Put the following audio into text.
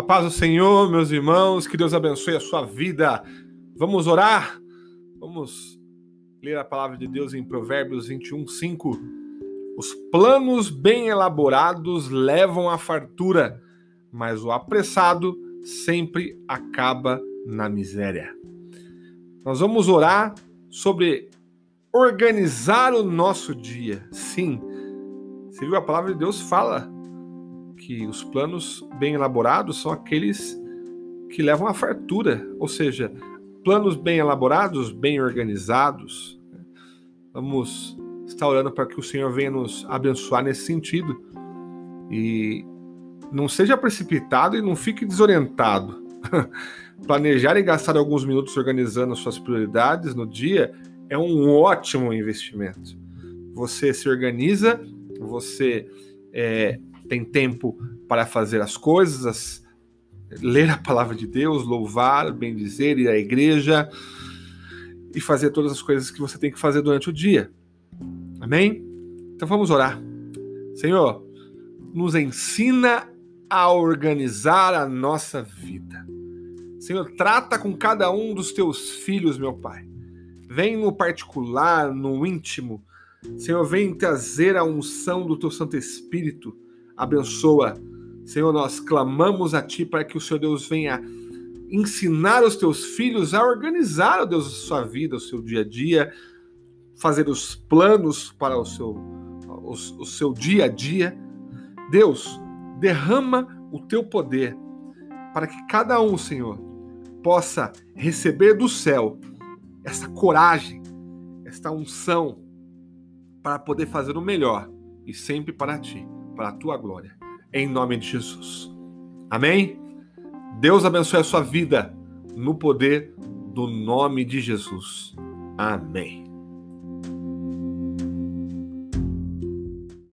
A paz do Senhor, meus irmãos, que Deus abençoe a sua vida. Vamos orar? Vamos ler a palavra de Deus em Provérbios 21, 5. Os planos bem elaborados levam à fartura, mas o apressado sempre acaba na miséria. Nós vamos orar sobre organizar o nosso dia. Sim, você viu a palavra de Deus fala que os planos bem elaborados são aqueles que levam à fartura, ou seja, planos bem elaborados, bem organizados. Vamos estar orando para que o Senhor venha nos abençoar nesse sentido e não seja precipitado e não fique desorientado. Planejar e gastar alguns minutos organizando suas prioridades no dia é um ótimo investimento. Você se organiza, você é, tem tempo para fazer as coisas, as, ler a palavra de Deus, louvar, bem dizer, ir à igreja e fazer todas as coisas que você tem que fazer durante o dia. Amém? Então vamos orar. Senhor, nos ensina a organizar a nossa vida. Senhor, trata com cada um dos teus filhos, meu Pai. Vem no particular, no íntimo. Senhor, vem trazer a unção do teu Santo Espírito abençoa. Senhor, nós clamamos a Ti para que o Senhor Deus venha ensinar os teus filhos a organizar, ó Deus, a sua vida, o seu dia a dia, fazer os planos para o seu, o, o seu dia a dia. Deus, derrama o teu poder para que cada um, Senhor, possa receber do céu essa coragem, esta unção para poder fazer o melhor e sempre para ti para a tua glória. Em nome de Jesus. Amém? Deus abençoe a sua vida no poder do nome de Jesus. Amém.